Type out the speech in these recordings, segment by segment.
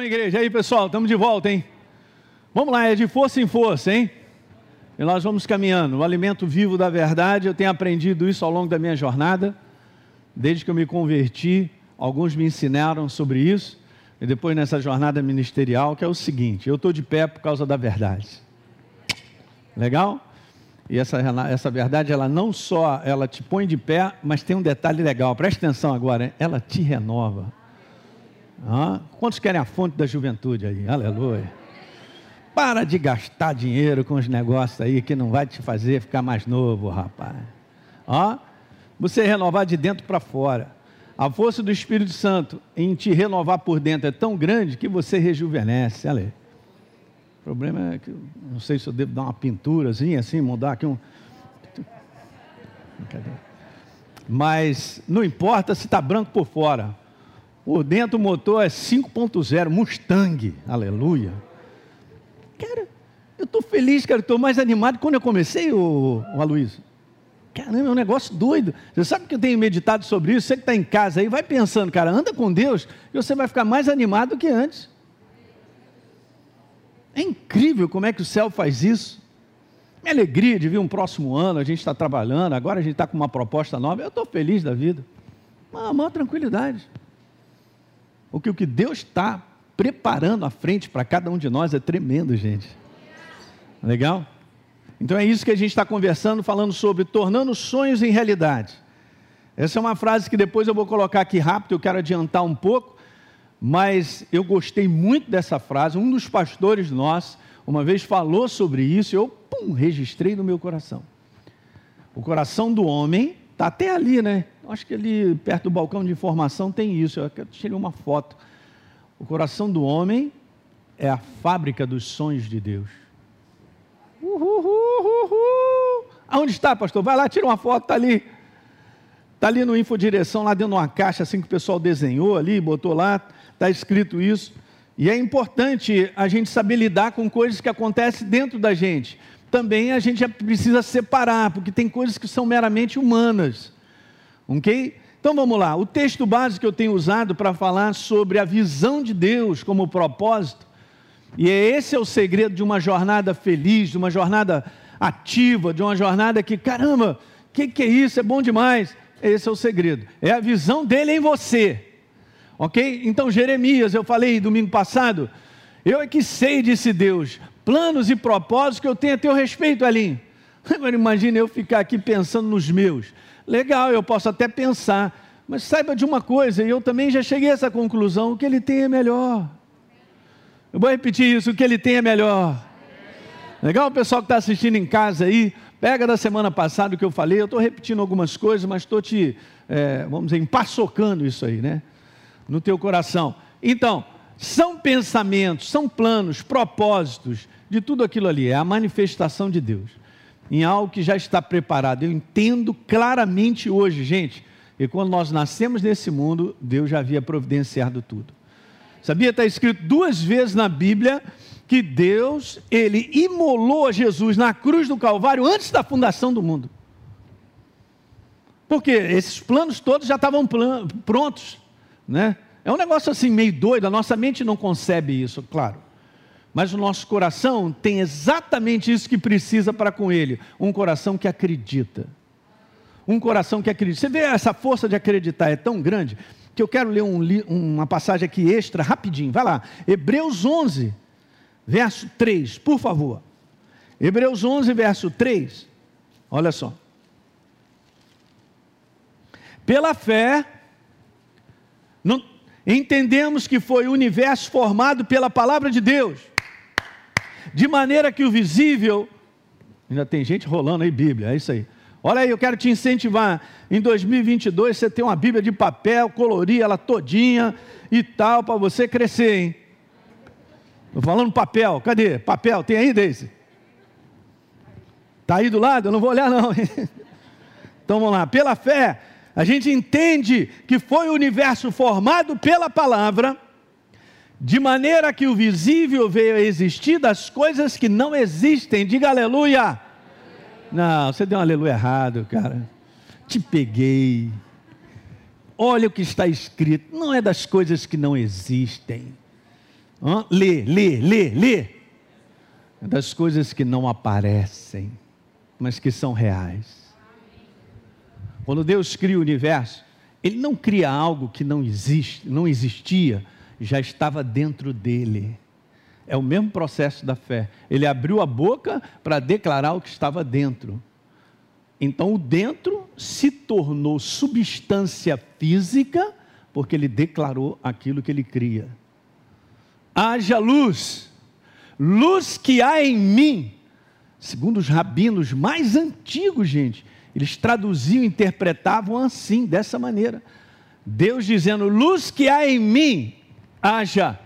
bom, igreja? E aí, pessoal, estamos de volta, hein? Vamos lá, é de força em força, hein? E nós vamos caminhando. O alimento vivo da verdade, eu tenho aprendido isso ao longo da minha jornada. Desde que eu me converti, alguns me ensinaram sobre isso. E depois nessa jornada ministerial, que é o seguinte: eu estou de pé por causa da verdade. Legal? E essa, essa verdade, ela não só ela te põe de pé, mas tem um detalhe legal. Preste atenção agora, hein? ela te renova. Ah, quantos querem a fonte da juventude aí? Aleluia. Para de gastar dinheiro com os negócios aí que não vai te fazer ficar mais novo, rapaz. Ó, você renovar de dentro para fora. A força do Espírito Santo em te renovar por dentro é tão grande que você rejuvenesce. Olha aí. O problema é que não sei se eu devo dar uma pinturazinha assim, mudar aqui um. Mas não importa se está branco por fora. Por dentro o motor é 5.0 Mustang. Aleluia. Cara, eu estou feliz, cara, estou mais animado quando eu comecei, o, o Aloysio. Caramba, é um negócio doido. Você sabe que eu tenho meditado sobre isso? Você que está em casa aí, vai pensando, cara, anda com Deus e você vai ficar mais animado do que antes. É incrível como é que o céu faz isso. Minha alegria de vir um próximo ano, a gente está trabalhando, agora a gente está com uma proposta nova, eu estou feliz da vida. Uma maior tranquilidade. Porque o que Deus está preparando a frente para cada um de nós é tremendo, gente. Legal? Então é isso que a gente está conversando, falando sobre tornando sonhos em realidade. Essa é uma frase que depois eu vou colocar aqui rápido, eu quero adiantar um pouco, mas eu gostei muito dessa frase. Um dos pastores nossos, uma vez falou sobre isso, e eu pum, registrei no meu coração. O coração do homem está até ali, né? Acho que ali perto do balcão de informação tem isso. Eu tirei uma foto. O coração do homem é a fábrica dos sonhos de Deus. Uhul, uhul. Aonde está, pastor? Vai lá, tira uma foto, está ali. Está ali no Infodireção, lá dentro de uma caixa assim que o pessoal desenhou ali, botou lá, está escrito isso. E é importante a gente saber lidar com coisas que acontecem dentro da gente. Também a gente precisa separar, porque tem coisas que são meramente humanas. Ok? Então vamos lá. O texto básico que eu tenho usado para falar sobre a visão de Deus como propósito e é esse é o segredo de uma jornada feliz, de uma jornada ativa, de uma jornada que, caramba, o que, que é isso? É bom demais. Esse é o segredo. É a visão dele em você. Ok? Então, Jeremias, eu falei domingo passado, eu é que sei, disse Deus, planos e propósitos que eu tenho a teu respeito, Alinho. Agora imagine eu ficar aqui pensando nos meus. Legal, eu posso até pensar, mas saiba de uma coisa, e eu também já cheguei a essa conclusão: o que ele tem é melhor. Eu vou repetir isso: o que ele tem é melhor. Legal, o pessoal que está assistindo em casa aí, pega da semana passada o que eu falei. Eu estou repetindo algumas coisas, mas estou te, é, vamos dizer, empaçocando isso aí, né? No teu coração. Então, são pensamentos, são planos, propósitos de tudo aquilo ali. É a manifestação de Deus em algo que já está preparado. Eu entendo claramente hoje, gente, e quando nós nascemos nesse mundo, Deus já havia providenciado tudo. Sabia? Está escrito duas vezes na Bíblia que Deus, ele imolou Jesus na cruz do Calvário antes da fundação do mundo. Porque esses planos todos já estavam prontos, né? É um negócio assim meio doido, a nossa mente não concebe isso, claro. Mas o nosso coração tem exatamente isso que precisa para com ele, um coração que acredita. Um coração que acredita. Você vê essa força de acreditar é tão grande que eu quero ler um, uma passagem aqui extra, rapidinho. Vai lá. Hebreus 11, verso 3, por favor. Hebreus 11, verso 3. Olha só. Pela fé, não, entendemos que foi o universo formado pela palavra de Deus, de maneira que o visível. Ainda tem gente rolando aí Bíblia, é isso aí Olha aí, eu quero te incentivar. Em 2022 você tem uma Bíblia de papel, colorir ela todinha e tal, para você crescer, hein? Estou falando papel, cadê? Papel, tem aí, Deise? Está aí do lado? Eu não vou olhar, não. então vamos lá. Pela fé, a gente entende que foi o universo formado pela palavra, de maneira que o visível veio a existir das coisas que não existem. Diga aleluia. Não, você deu um aleluia errado, cara. Te peguei. Olha o que está escrito. Não é das coisas que não existem. Hã? Lê, lê, lê, lê. É das coisas que não aparecem, mas que são reais. Quando Deus cria o universo, Ele não cria algo que não existe, não existia, já estava dentro dele. É o mesmo processo da fé. Ele abriu a boca para declarar o que estava dentro. Então, o dentro se tornou substância física, porque ele declarou aquilo que ele cria. Haja luz, luz que há em mim. Segundo os rabinos mais antigos, gente, eles traduziam, interpretavam assim, dessa maneira. Deus dizendo: luz que há em mim, haja.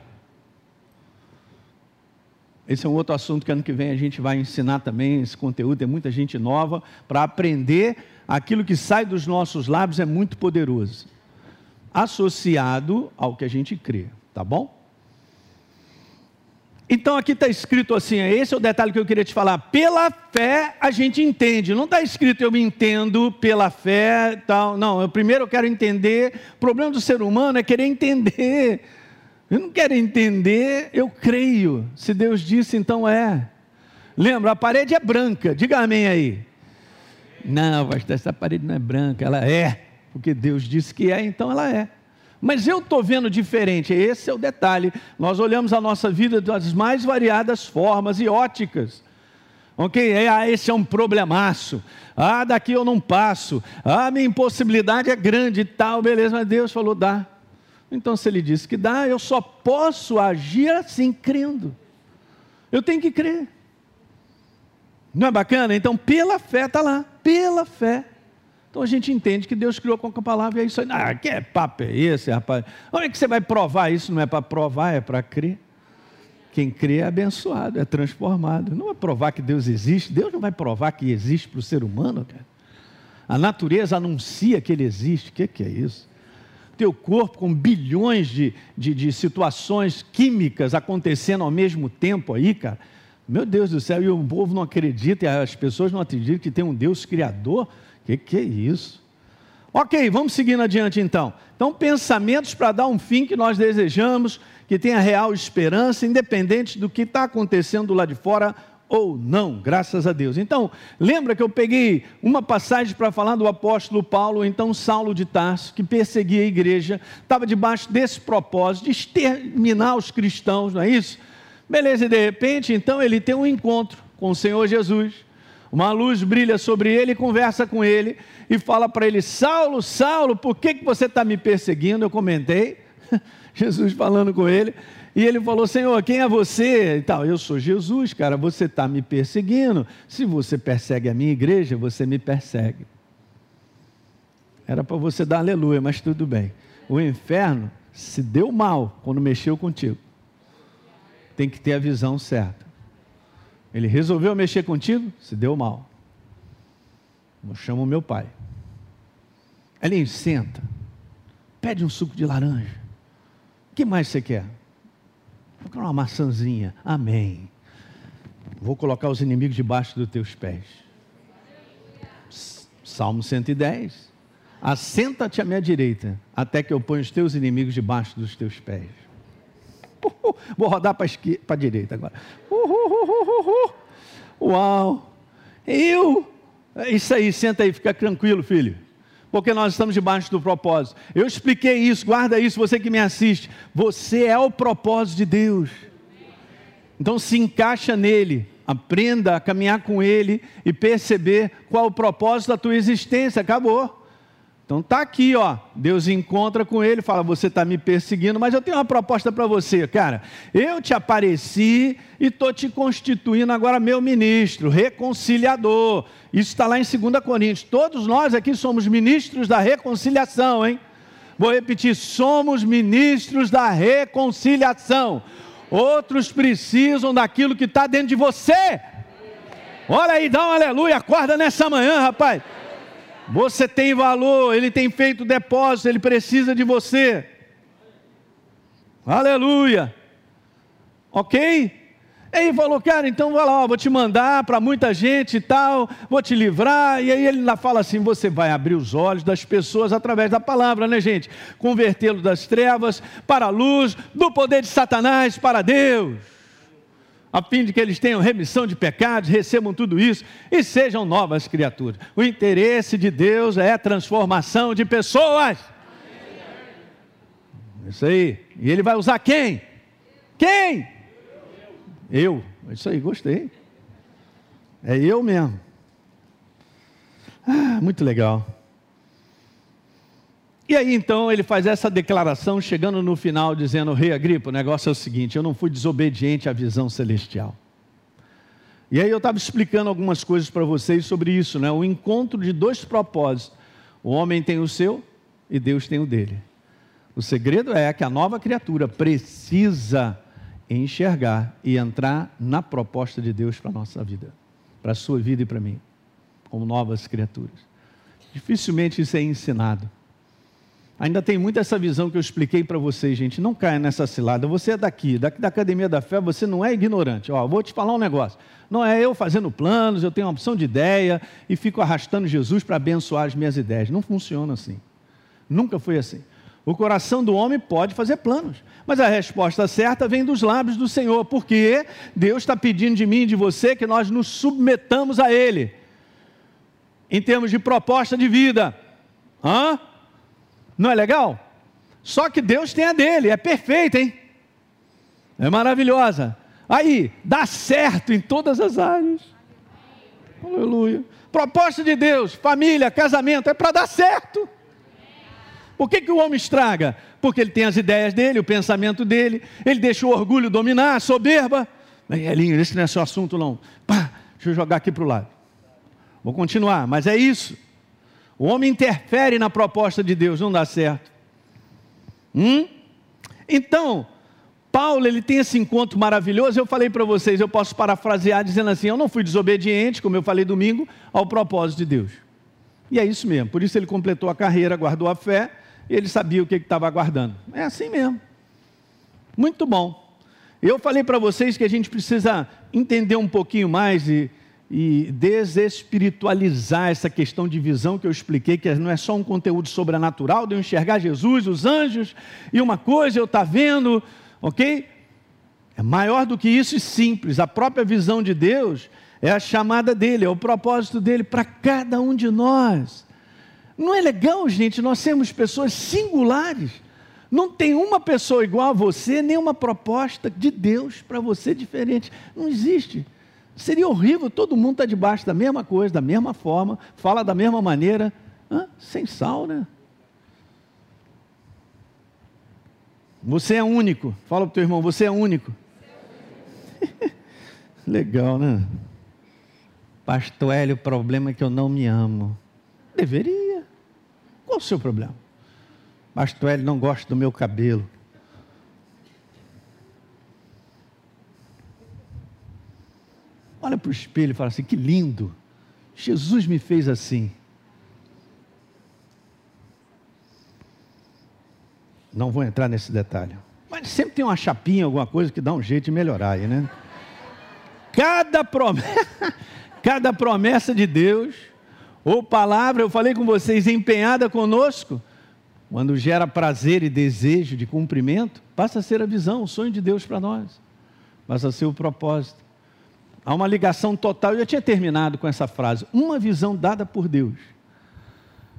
Esse é um outro assunto que ano que vem a gente vai ensinar também. Esse conteúdo tem muita gente nova para aprender. Aquilo que sai dos nossos lábios é muito poderoso, associado ao que a gente crê, tá bom? Então aqui está escrito assim, esse é o detalhe que eu queria te falar. Pela fé a gente entende. Não está escrito eu me entendo pela fé, tal. Não, eu primeiro eu quero entender. O problema do ser humano é querer entender. Eu não quero entender, eu creio. Se Deus disse, então é. Lembra, a parede é branca, diga amém aí. Não, pastor, essa parede não é branca, ela é, porque Deus disse que é, então ela é. Mas eu estou vendo diferente, esse é o detalhe. Nós olhamos a nossa vida das mais variadas formas e óticas. Ok? É, ah, esse é um problemaço. Ah, daqui eu não passo. Ah, minha impossibilidade é grande e tal, beleza, mas Deus falou, dá. Então, se ele disse que dá, eu só posso agir assim, crendo. Eu tenho que crer. Não é bacana? Então, pela fé está lá, pela fé. Então a gente entende que Deus criou com a palavra e é isso aí. Ah, que papo é esse, rapaz? Onde é que você vai provar isso? Não é para provar, é para crer. Quem crê é abençoado, é transformado. Não é provar que Deus existe. Deus não vai provar que existe para o ser humano, cara. A natureza anuncia que ele existe. O que, que é isso? Teu corpo com bilhões de, de, de, situações químicas acontecendo ao mesmo tempo aí, cara. Meu Deus do céu, e o povo não acredita, e as pessoas não acreditam que tem um Deus criador. Que, que é isso? Ok, vamos seguindo adiante então. Então, pensamentos para dar um fim que nós desejamos, que tenha real esperança, independente do que está acontecendo lá de fora ou não, graças a Deus. Então, lembra que eu peguei uma passagem para falar do apóstolo Paulo, então Saulo de Tarso, que perseguia a igreja, estava debaixo desse propósito de exterminar os cristãos, não é isso? Beleza, e de repente, então ele tem um encontro com o Senhor Jesus. Uma luz brilha sobre ele conversa com ele e fala para ele: Saulo, Saulo, por que, que você está me perseguindo? Eu comentei, Jesus falando com ele. E ele falou: Senhor, quem é você? E tal, eu sou Jesus, cara, você está me perseguindo. Se você persegue a minha igreja, você me persegue. Era para você dar aleluia, mas tudo bem. O inferno se deu mal quando mexeu contigo. Tem que ter a visão certa. Ele resolveu mexer contigo, se deu mal. Eu chamo meu pai. Ele senta. Pede um suco de laranja. O que mais você quer? Vou colocar uma maçãzinha. Amém. Vou colocar os inimigos debaixo dos teus pés. Salmo 110. Assenta-te à minha direita, até que eu ponha os teus inimigos debaixo dos teus pés. Uhul. Vou rodar para a direita agora. Uhul. Uau! Eu. Isso aí, senta aí, fica tranquilo, filho porque nós estamos debaixo do propósito. Eu expliquei isso, guarda isso, você que me assiste. Você é o propósito de Deus. Então se encaixa nele, aprenda a caminhar com ele e perceber qual o propósito da tua existência. Acabou. Então tá aqui, ó. Deus encontra com ele, fala: "Você está me perseguindo, mas eu tenho uma proposta para você, cara. Eu te apareci e tô te constituindo agora meu ministro, reconciliador. Isso está lá em 2 Coríntios. Todos nós aqui somos ministros da reconciliação, hein? Vou repetir: somos ministros da reconciliação. Outros precisam daquilo que está dentro de você. Olha aí, dá um aleluia, acorda nessa manhã, rapaz. Você tem valor, ele tem feito depósito, ele precisa de você. Aleluia. Ok? E aí falou, cara, então vai lá, vou te mandar para muita gente e tal, vou te livrar. E aí ele lá fala assim: você vai abrir os olhos das pessoas através da palavra, né, gente? Convertê-lo das trevas para a luz, do poder de Satanás para Deus. A fim de que eles tenham remissão de pecados, recebam tudo isso e sejam novas criaturas. O interesse de Deus é transformação de pessoas. Isso aí. E ele vai usar quem? Quem? Eu. Isso aí, gostei. É eu mesmo. Ah, muito legal. E aí então ele faz essa declaração, chegando no final, dizendo: Rei Agripa, o negócio é o seguinte: eu não fui desobediente à visão celestial. E aí eu estava explicando algumas coisas para vocês sobre isso, né? O encontro de dois propósitos. O homem tem o seu e Deus tem o dele. O segredo é que a nova criatura precisa enxergar e entrar na proposta de Deus para a nossa vida, para a sua vida e para mim, como novas criaturas. Dificilmente isso é ensinado. Ainda tem muito essa visão que eu expliquei para vocês, gente. Não caia nessa cilada. Você é daqui, daqui da Academia da Fé, você não é ignorante. Ó, vou te falar um negócio. Não é eu fazendo planos, eu tenho uma opção de ideia e fico arrastando Jesus para abençoar as minhas ideias. Não funciona assim. Nunca foi assim. O coração do homem pode fazer planos, mas a resposta certa vem dos lábios do Senhor, porque Deus está pedindo de mim e de você que nós nos submetamos a Ele, em termos de proposta de vida. Hã? Não é legal? Só que Deus tem a dele, é perfeita, hein? É maravilhosa. Aí, dá certo em todas as áreas. Aleluia. Proposta de Deus, família, casamento, é para dar certo. Por que, que o homem estraga? Porque ele tem as ideias dele, o pensamento dele, ele deixa o orgulho dominar, a soberba. Elinho, esse não é seu assunto, não. Pá, deixa eu jogar aqui para o lado. Vou continuar, mas é isso. O homem interfere na proposta de Deus, não dá certo. Hum? Então, Paulo, ele tem esse encontro maravilhoso. Eu falei para vocês, eu posso parafrasear dizendo assim: eu não fui desobediente, como eu falei domingo, ao propósito de Deus. E é isso mesmo. Por isso ele completou a carreira, guardou a fé ele sabia o que estava aguardando. É assim mesmo. Muito bom. Eu falei para vocês que a gente precisa entender um pouquinho mais e, e desespiritualizar essa questão de visão que eu expliquei, que não é só um conteúdo sobrenatural, de eu enxergar Jesus, os anjos, e uma coisa eu estar tá vendo, ok? É maior do que isso e simples. A própria visão de Deus é a chamada dele, é o propósito dele para cada um de nós. Não é legal, gente, nós sermos pessoas singulares. Não tem uma pessoa igual a você, nem uma proposta de Deus para você diferente. Não existe. Seria horrível todo mundo estar tá debaixo da mesma coisa, da mesma forma, fala da mesma maneira, Hã? sem sal, né? Você é único. Fala para o teu irmão, você é único. Legal, né? Pastor Hélio, o problema é que eu não me amo. Deveria. Qual o seu problema? Pastor Hélio não gosta do meu cabelo. Olha para o espelho e fala assim: que lindo. Jesus me fez assim. Não vou entrar nesse detalhe. Mas sempre tem uma chapinha, alguma coisa que dá um jeito de melhorar aí, né? Cada promessa, cada promessa de Deus ou palavra, eu falei com vocês, empenhada conosco, quando gera prazer e desejo de cumprimento, passa a ser a visão, o sonho de Deus para nós, passa a ser o propósito. Há uma ligação total, eu já tinha terminado com essa frase, uma visão dada por Deus.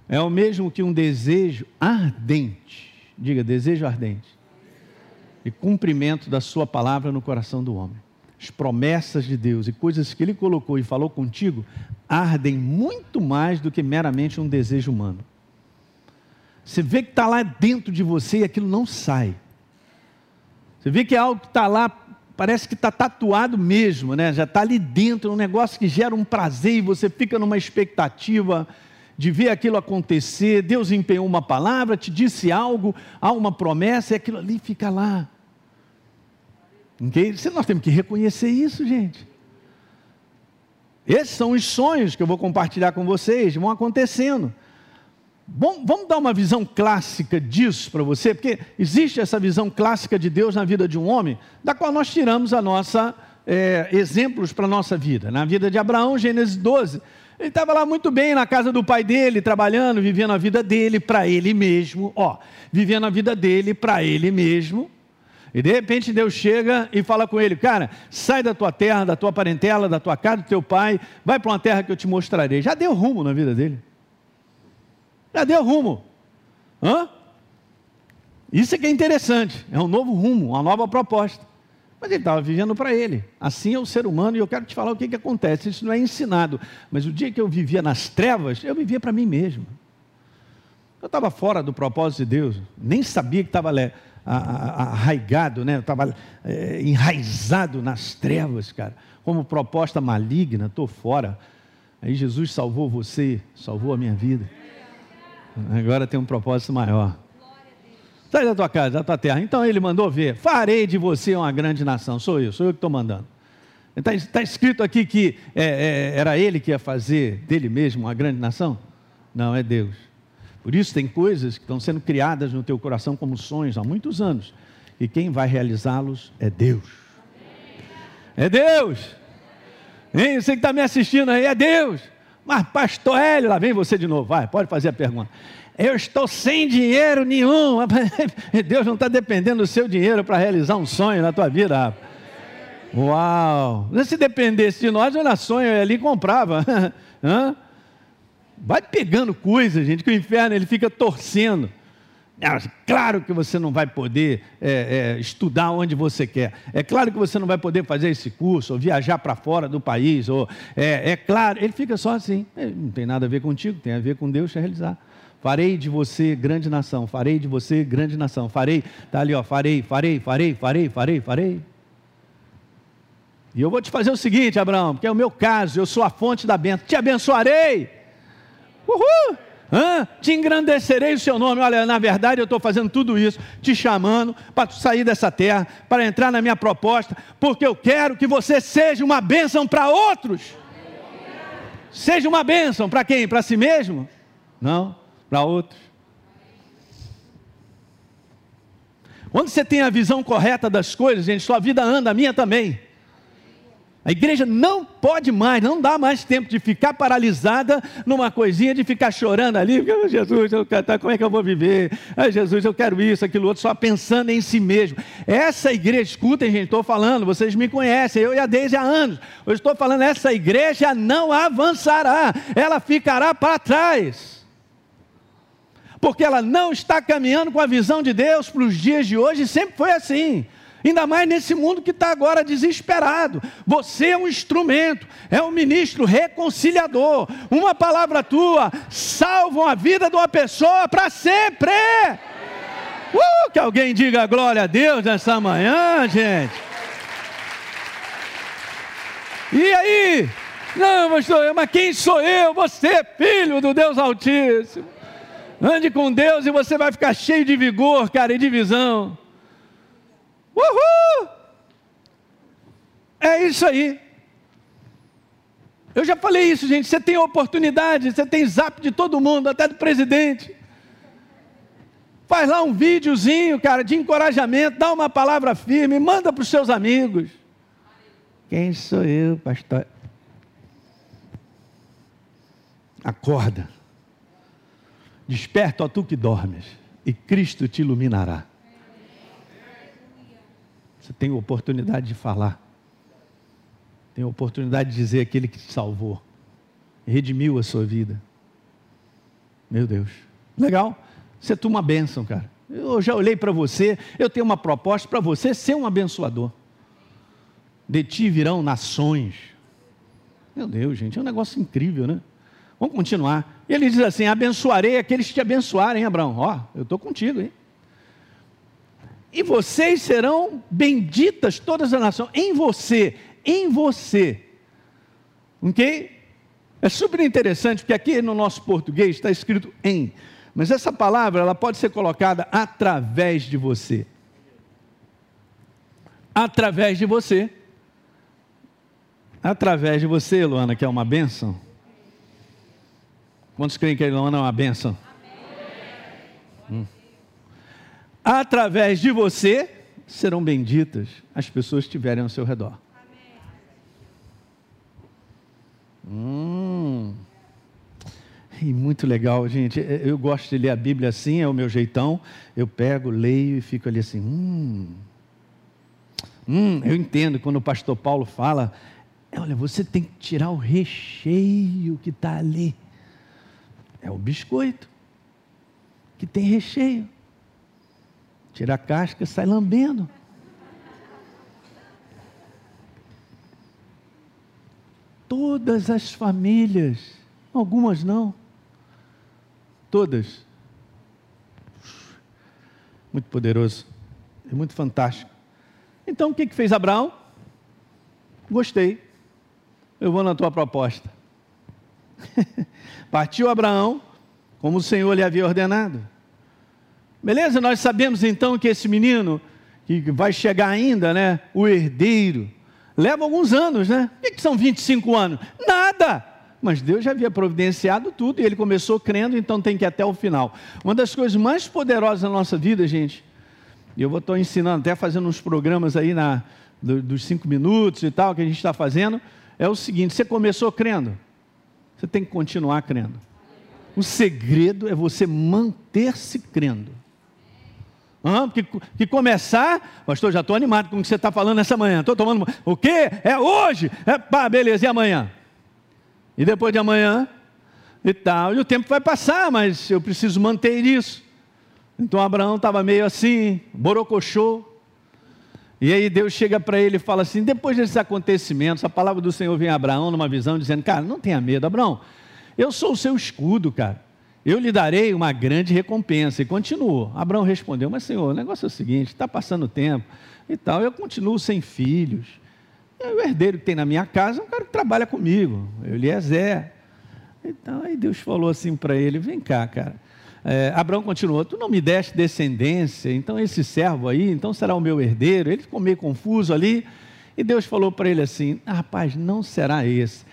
É o mesmo que um desejo ardente, diga, desejo ardente, e cumprimento da Sua palavra no coração do homem as promessas de Deus e coisas que Ele colocou e falou contigo ardem muito mais do que meramente um desejo humano. Você vê que está lá dentro de você e aquilo não sai. Você vê que é algo que está lá, parece que está tatuado mesmo, né? já está ali dentro, um negócio que gera um prazer e você fica numa expectativa de ver aquilo acontecer. Deus empenhou uma palavra, te disse algo, há uma promessa e aquilo ali fica lá. Okay? Nós temos que reconhecer isso, gente. Esses são os sonhos que eu vou compartilhar com vocês, vão acontecendo. Bom, vamos dar uma visão clássica disso para você, porque existe essa visão clássica de Deus na vida de um homem, da qual nós tiramos a nossa é, exemplos para a nossa vida. Na vida de Abraão, Gênesis 12, ele estava lá muito bem na casa do pai dele, trabalhando, vivendo a vida dele para ele mesmo, ó, vivendo a vida dele para ele mesmo. E de repente Deus chega e fala com ele: Cara, sai da tua terra, da tua parentela, da tua casa, do teu pai, vai para uma terra que eu te mostrarei. Já deu rumo na vida dele. Já deu rumo. Hã? Isso é que é interessante. É um novo rumo, uma nova proposta. Mas ele estava vivendo para ele. Assim é o ser humano, e eu quero te falar o que, que acontece. Isso não é ensinado. Mas o dia que eu vivia nas trevas, eu vivia para mim mesmo. Eu estava fora do propósito de Deus, nem sabia que estava arraigado, né? estava é, enraizado nas trevas, cara, como proposta maligna, estou fora. Aí Jesus salvou você, salvou a minha vida. Agora tem um propósito maior. Sai da tua casa, da tua terra. Então ele mandou ver: farei de você uma grande nação. Sou eu, sou eu que estou mandando. Está tá escrito aqui que é, é, era ele que ia fazer dele mesmo uma grande nação? Não, é Deus. Por isso tem coisas que estão sendo criadas no teu coração como sonhos há muitos anos. E quem vai realizá-los é Deus. É Deus. Hein? Você que está me assistindo aí, é Deus. Mas, pastor Hélio, lá vem você de novo. Vai, pode fazer a pergunta. Eu estou sem dinheiro nenhum. Deus não está dependendo do seu dinheiro para realizar um sonho na tua vida. Uau! Se dependesse de nós, eu sonho ali comprava. Vai pegando coisas, gente, que o inferno ele fica torcendo. Ah, claro que você não vai poder é, é, estudar onde você quer. É claro que você não vai poder fazer esse curso, ou viajar para fora do país. Ou, é, é, claro, ele fica só assim. Não tem nada a ver contigo, tem a ver com Deus te realizar. Farei de você grande nação, farei de você grande nação, farei, está ali, ó, farei, farei, farei, farei, farei, farei. E eu vou te fazer o seguinte, Abraão, porque é o meu caso, eu sou a fonte da bênção, te abençoarei, uhul, Hã? te engrandecerei o seu nome. Olha, na verdade eu estou fazendo tudo isso, te chamando para sair dessa terra, para entrar na minha proposta, porque eu quero que você seja uma bênção para outros. Seja uma bênção para quem? Para si mesmo? Não para outros. Quando você tem a visão correta das coisas, gente, sua vida anda, a minha também. A igreja não pode mais, não dá mais tempo de ficar paralisada numa coisinha, de ficar chorando ali, porque, Jesus, eu, como é que eu vou viver? Ai, Jesus, eu quero isso, aquilo outro, só pensando em si mesmo. Essa igreja, escutem, gente, estou falando, vocês me conhecem, eu e a Deise há anos. Eu estou falando, essa igreja não avançará, ela ficará para trás porque ela não está caminhando com a visão de Deus para os dias de hoje, sempre foi assim. Ainda mais nesse mundo que está agora desesperado. Você é um instrumento, é um ministro reconciliador. Uma palavra tua salva a vida de uma pessoa para sempre. Uh, que alguém diga glória a Deus nessa manhã, gente. E aí? Não, pastor, mas quem sou eu? Você, filho do Deus Altíssimo. Ande com Deus e você vai ficar cheio de vigor, cara, e de visão. Uhul! É isso aí. Eu já falei isso, gente. Você tem oportunidade, você tem zap de todo mundo, até do presidente. Faz lá um videozinho, cara, de encorajamento, dá uma palavra firme, manda para os seus amigos. Quem sou eu, pastor? Acorda. Desperta, ó tu que dormes, e Cristo te iluminará. Tem oportunidade de falar, tem oportunidade de dizer aquele que te salvou, redimiu a sua vida. Meu Deus, legal, você é uma bênção, cara. Eu já olhei para você, eu tenho uma proposta para você ser um abençoador. De ti virão nações. Meu Deus, gente, é um negócio incrível, né? Vamos continuar. Ele diz assim: abençoarei aqueles que te abençoarem, Abraão. Ó, eu estou contigo, hein? E vocês serão benditas todas as nações. Em você, em você. Ok? É super interessante, porque aqui no nosso português está escrito em. Mas essa palavra ela pode ser colocada através de você. Através de você. Através de você, Luana, que é uma bênção. Quantos creem que a Ilona é uma bênção? Hum. Através de você serão benditas as pessoas que estiverem ao seu redor. Hum. E muito legal, gente. Eu gosto de ler a Bíblia assim, é o meu jeitão. Eu pego, leio e fico ali assim. Hum. Hum, eu entendo quando o pastor Paulo fala. Olha, você tem que tirar o recheio que está ali. É o biscoito que tem recheio. Tira a casca, sai lambendo. Todas as famílias, algumas não, todas. Muito poderoso, é muito fantástico. Então o que, que fez Abraão? Gostei, eu vou na tua proposta. Partiu Abraão, como o Senhor lhe havia ordenado. Beleza? Nós sabemos então que esse menino, que vai chegar ainda, né? O herdeiro, leva alguns anos, né? O que, são 25 anos? Nada! Mas Deus já havia providenciado tudo e ele começou crendo, então tem que ir até o final. Uma das coisas mais poderosas da nossa vida, gente, e eu vou estar ensinando, até fazendo uns programas aí na, do, dos cinco minutos e tal, que a gente está fazendo, é o seguinte: você começou crendo, você tem que continuar crendo. O segredo é você manter-se crendo. Que, que começar, pastor, já estou animado com o que você está falando essa manhã. Estou tomando. O quê? É hoje? É, pá, beleza, e amanhã? E depois de amanhã? E tal. E o tempo vai passar, mas eu preciso manter isso. Então Abraão estava meio assim, borocochô. E aí Deus chega para ele e fala assim: depois desses acontecimentos, a palavra do Senhor vem a Abraão numa visão, dizendo: Cara, não tenha medo, Abraão, eu sou o seu escudo, cara eu lhe darei uma grande recompensa. E continuou. Abraão respondeu: Mas senhor, o negócio é o seguinte: está passando tempo e tal, eu continuo sem filhos. E o herdeiro que tem na minha casa é um cara que trabalha comigo, Eliezer. Então, aí Deus falou assim para ele: Vem cá, cara. É, Abraão continuou: Tu não me deste descendência, então esse servo aí, então será o meu herdeiro. Ele ficou meio confuso ali. E Deus falou para ele assim: ah, Rapaz, não será esse.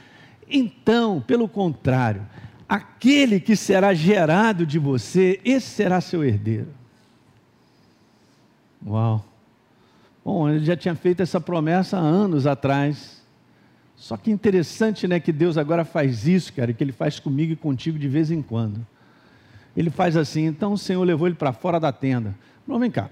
Então, pelo contrário, aquele que será gerado de você, esse será seu herdeiro. Uau! Bom, ele já tinha feito essa promessa há anos atrás. Só que interessante, né, que Deus agora faz isso, cara, que ele faz comigo e contigo de vez em quando. Ele faz assim, então o Senhor levou ele para fora da tenda. Não, vem cá.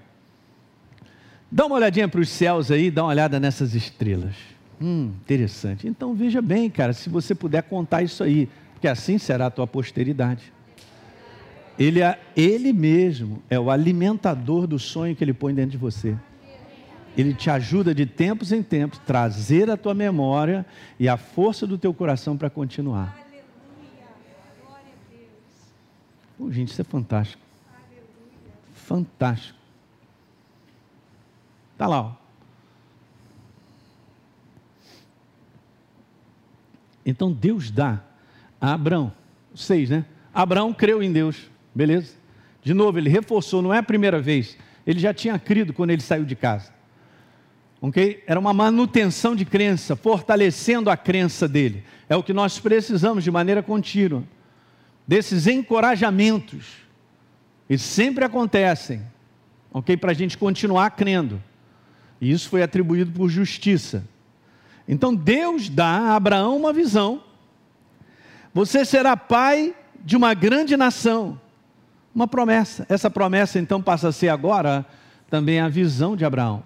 Dá uma olhadinha para os céus aí, dá uma olhada nessas estrelas. Hum, interessante. Então veja bem, cara, se você puder contar isso aí porque assim será a tua posteridade. Ele, é, ele mesmo é o alimentador do sonho que ele põe dentro de você. Ele te ajuda de tempos em tempos trazer a tua memória e a força do teu coração para continuar. Pô, gente, isso é fantástico. Fantástico. Está lá. Ó. Então Deus dá Abraão, seis, né? Abraão creu em Deus, beleza? De novo, ele reforçou, não é a primeira vez. Ele já tinha crido quando ele saiu de casa. Ok? Era uma manutenção de crença, fortalecendo a crença dele. É o que nós precisamos de maneira contínua. Desses encorajamentos. Eles sempre acontecem. Ok? Para a gente continuar crendo. E isso foi atribuído por justiça. Então Deus dá a Abraão uma visão você será pai de uma grande nação. Uma promessa. Essa promessa então passa a ser agora também a visão de Abraão.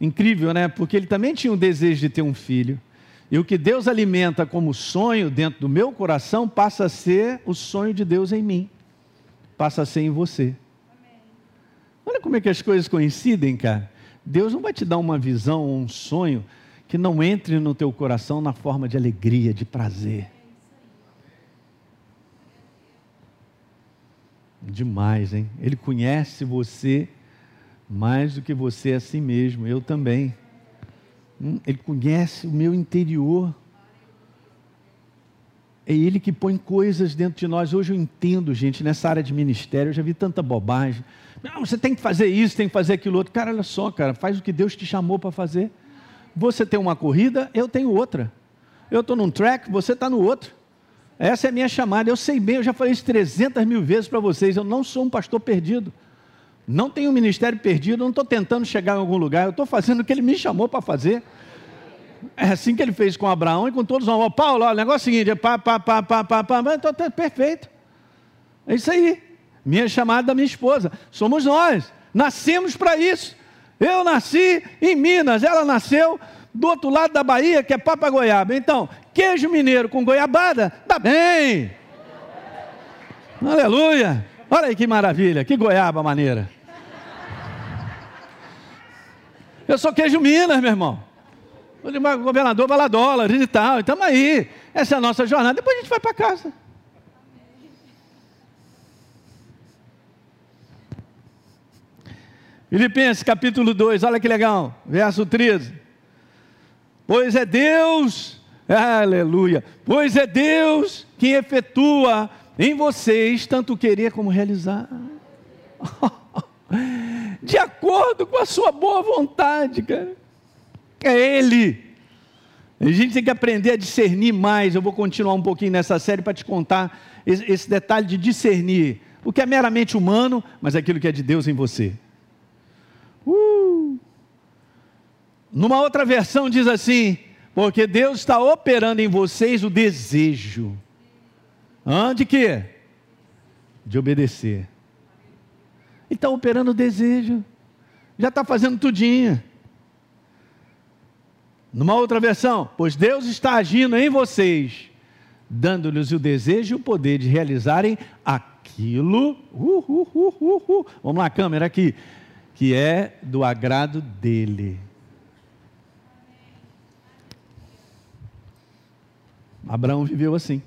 Incrível, né? Porque ele também tinha o desejo de ter um filho. E o que Deus alimenta como sonho dentro do meu coração passa a ser o sonho de Deus em mim. Passa a ser em você. Amém. Olha como é que as coisas coincidem, cara. Deus não vai te dar uma visão um sonho que não entre no teu coração na forma de alegria, de prazer. Demais, hein? Ele conhece você mais do que você a si mesmo, eu também. Hum, ele conhece o meu interior. É Ele que põe coisas dentro de nós. Hoje eu entendo, gente, nessa área de ministério, eu já vi tanta bobagem. Não, você tem que fazer isso, tem que fazer aquilo outro. Cara, olha só, cara, faz o que Deus te chamou para fazer. Você tem uma corrida, eu tenho outra. Eu estou num track, você está no outro. Essa é a minha chamada. Eu sei bem, eu já falei isso 300 mil vezes para vocês. Eu não sou um pastor perdido. Não tenho um ministério perdido. Não estou tentando chegar em algum lugar. Eu estou fazendo o que ele me chamou para fazer. É assim que ele fez com Abraão e com todos nós. Paulo, o negócio é o seguinte: é pá, pá, pá, pá, pá, pá, pá, então, tá perfeito. É isso aí. Minha chamada da minha esposa. Somos nós. Nascemos para isso. Eu nasci em Minas, ela nasceu do outro lado da Bahia, que é Papa Goiaba. Então, queijo mineiro com goiabada, dá bem. Aleluia. Olha aí que maravilha, que goiaba maneira. Eu sou queijo Minas, meu irmão. O governador vai lá dólares e tal. Estamos aí. Essa é a nossa jornada. Depois a gente vai para casa. Filipenses capítulo 2, olha que legal, verso 13. Pois é Deus, aleluia, pois é Deus quem efetua em vocês tanto querer como realizar. De acordo com a sua boa vontade, cara. É Ele. A gente tem que aprender a discernir mais. Eu vou continuar um pouquinho nessa série para te contar esse detalhe de discernir o que é meramente humano, mas aquilo que é de Deus em você. Uh! Numa outra versão diz assim: porque Deus está operando em vocês o desejo. Hã? De quê? De obedecer. Ele está operando o desejo. Já está fazendo tudinho. Numa outra versão, pois Deus está agindo em vocês, dando-lhes o desejo e o poder de realizarem aquilo. Uh, uh, uh, uh Vamos lá, câmera aqui que é do agrado dele. Abraão viveu assim.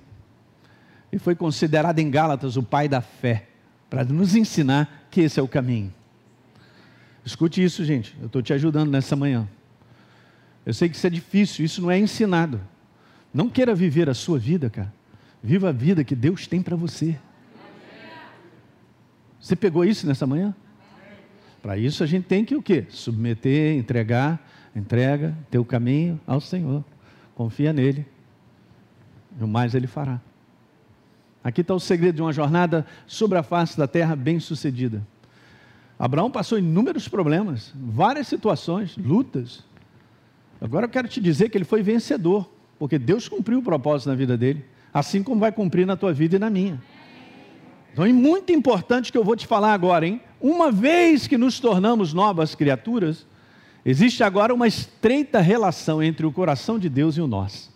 E foi considerado em Gálatas o pai da fé, para nos ensinar que esse é o caminho. Escute isso, gente. Eu estou te ajudando nessa manhã. Eu sei que isso é difícil, isso não é ensinado. Não queira viver a sua vida, cara. Viva a vida que Deus tem para você. Você pegou isso nessa manhã? Para isso a gente tem que o quê? Submeter, entregar, entrega, ter o caminho ao Senhor. Confia nele. E o mais ele fará. Aqui está o segredo de uma jornada sobre a face da terra bem sucedida. Abraão passou inúmeros problemas, várias situações, lutas. Agora eu quero te dizer que ele foi vencedor, porque Deus cumpriu o propósito na vida dele, assim como vai cumprir na tua vida e na minha. Então é muito importante que eu vou te falar agora, hein? Uma vez que nos tornamos novas criaturas, existe agora uma estreita relação entre o coração de Deus e o nosso.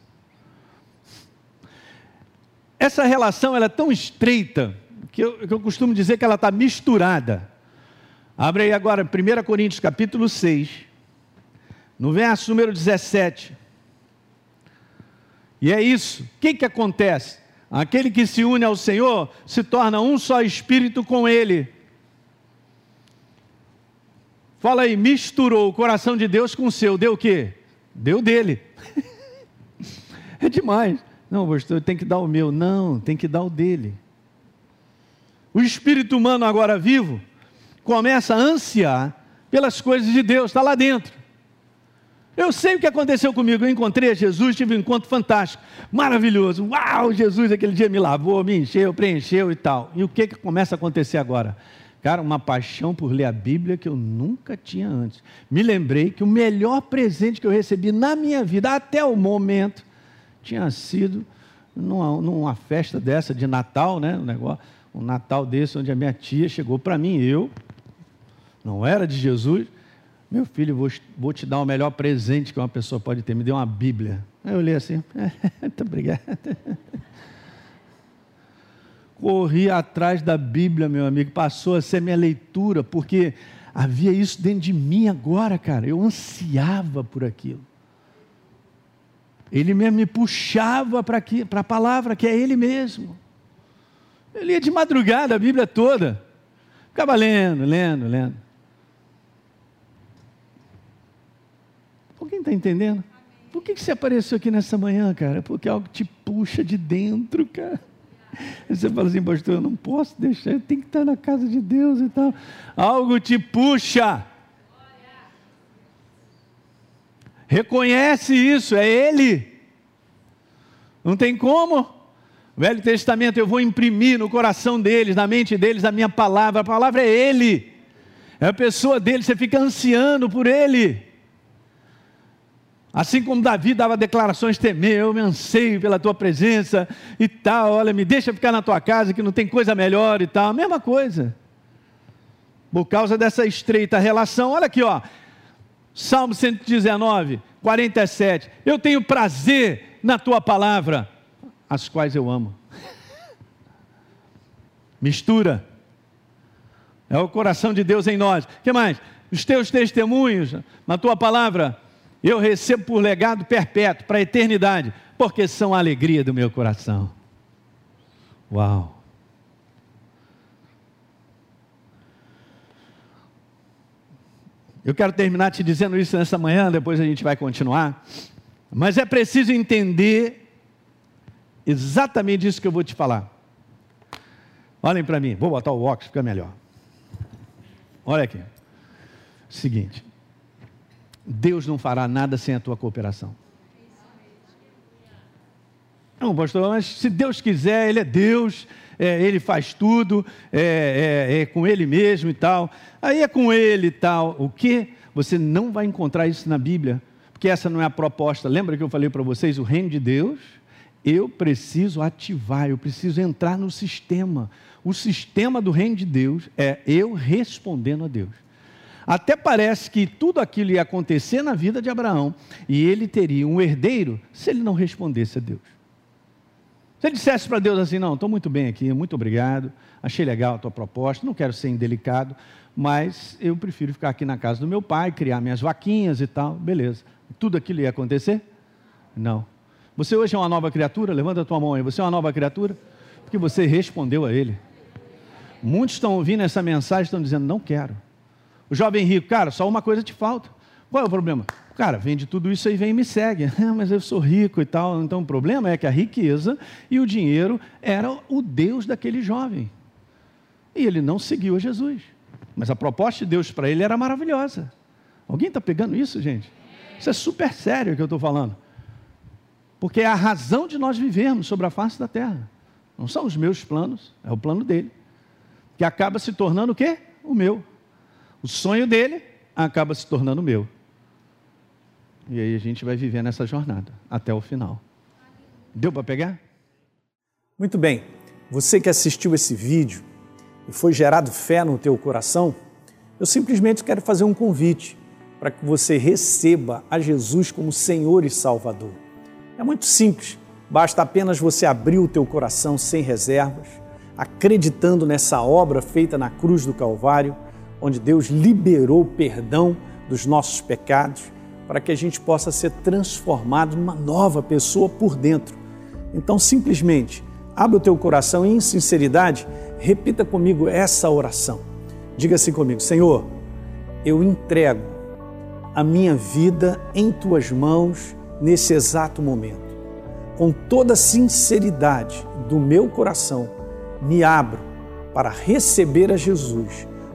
Essa relação ela é tão estreita que eu, que eu costumo dizer que ela está misturada. Abre aí agora 1 Coríntios capítulo 6, no verso número 17. E é isso. O que, que acontece? Aquele que se une ao Senhor se torna um só espírito com Ele. Fala aí, misturou o coração de Deus com o seu, deu o quê? Deu dele. é demais. Não, pastor, tem que dar o meu. Não, tem que dar o dele. O espírito humano agora vivo começa a ansiar pelas coisas de Deus, está lá dentro. Eu sei o que aconteceu comigo. Eu encontrei Jesus, tive um encontro fantástico, maravilhoso. Uau, Jesus aquele dia me lavou, me encheu, preencheu e tal. E o que, que começa a acontecer agora? Cara, uma paixão por ler a Bíblia que eu nunca tinha antes. Me lembrei que o melhor presente que eu recebi na minha vida, até o momento, tinha sido numa, numa festa dessa de Natal, né? Um, negócio, um Natal desse, onde a minha tia chegou para mim, eu, não era de Jesus, meu filho, vou, vou te dar o melhor presente que uma pessoa pode ter. Me deu uma Bíblia. Aí eu olhei assim, muito obrigado corri atrás da Bíblia, meu amigo, passou a ser minha leitura, porque havia isso dentro de mim agora, cara. Eu ansiava por aquilo. Ele mesmo me puxava para a palavra, que é Ele mesmo. Eu lia de madrugada a Bíblia toda. Ficava lendo, lendo, lendo. Alguém está entendendo? Por que, que você apareceu aqui nessa manhã, cara? Porque algo te puxa de dentro, cara. Você fala assim, pastor, eu não posso deixar, eu tenho que estar na casa de Deus e tal. Algo te puxa. Reconhece isso, é Ele. Não tem como. Velho Testamento eu vou imprimir no coração deles, na mente deles, a minha palavra. A palavra é Ele. É a pessoa dele, você fica ansiando por Ele. Assim como Davi dava declarações temer, eu me anseio pela tua presença e tal, olha, me deixa ficar na tua casa que não tem coisa melhor e tal, mesma coisa. Por causa dessa estreita relação, olha aqui, ó. Salmo 119, 47. Eu tenho prazer na tua palavra, as quais eu amo. Mistura. É o coração de Deus em nós. Que mais? Os teus testemunhos na tua palavra eu recebo por legado perpétuo, para a eternidade, porque são a alegria do meu coração. Uau! Eu quero terminar te dizendo isso nessa manhã, depois a gente vai continuar. Mas é preciso entender exatamente isso que eu vou te falar. Olhem para mim, vou botar o óculos, fica melhor. Olha aqui. Seguinte. Deus não fará nada sem a tua cooperação. Não, pastor, mas se Deus quiser, Ele é Deus, é, Ele faz tudo, é, é, é, com Ele mesmo e tal. Aí é com Ele e tal. O que? Você não vai encontrar isso na Bíblia, porque essa não é a proposta. Lembra que eu falei para vocês? O reino de Deus, eu preciso ativar, eu preciso entrar no sistema. O sistema do reino de Deus é eu respondendo a Deus. Até parece que tudo aquilo ia acontecer na vida de Abraão e ele teria um herdeiro se ele não respondesse a Deus. Se ele dissesse para Deus assim: Não, estou muito bem aqui, muito obrigado, achei legal a tua proposta, não quero ser indelicado, mas eu prefiro ficar aqui na casa do meu pai, criar minhas vaquinhas e tal, beleza. Tudo aquilo ia acontecer? Não. Você hoje é uma nova criatura? Levanta a tua mão aí. Você é uma nova criatura? Porque você respondeu a ele. Muitos estão ouvindo essa mensagem e estão dizendo: Não quero. O jovem rico, cara, só uma coisa te falta. Qual é o problema? Cara, vende tudo isso aí, vem e me segue. Ah, mas eu sou rico e tal. Então o problema é que a riqueza e o dinheiro era o Deus daquele jovem. E ele não seguiu a Jesus. Mas a proposta de Deus para ele era maravilhosa. Alguém está pegando isso, gente? Isso é super sério que eu estou falando. Porque é a razão de nós vivermos sobre a face da terra. Não são os meus planos, é o plano dele. Que acaba se tornando o quê? O meu. O sonho dele acaba se tornando meu. E aí a gente vai viver nessa jornada até o final. Deu para pegar? Muito bem. Você que assistiu esse vídeo e foi gerado fé no teu coração, eu simplesmente quero fazer um convite para que você receba a Jesus como Senhor e Salvador. É muito simples, basta apenas você abrir o teu coração sem reservas, acreditando nessa obra feita na cruz do Calvário onde Deus liberou o perdão dos nossos pecados, para que a gente possa ser transformado numa nova pessoa por dentro. Então, simplesmente, abre o teu coração e, em sinceridade, repita comigo essa oração. Diga assim comigo: Senhor, eu entrego a minha vida em tuas mãos nesse exato momento. Com toda a sinceridade do meu coração, me abro para receber a Jesus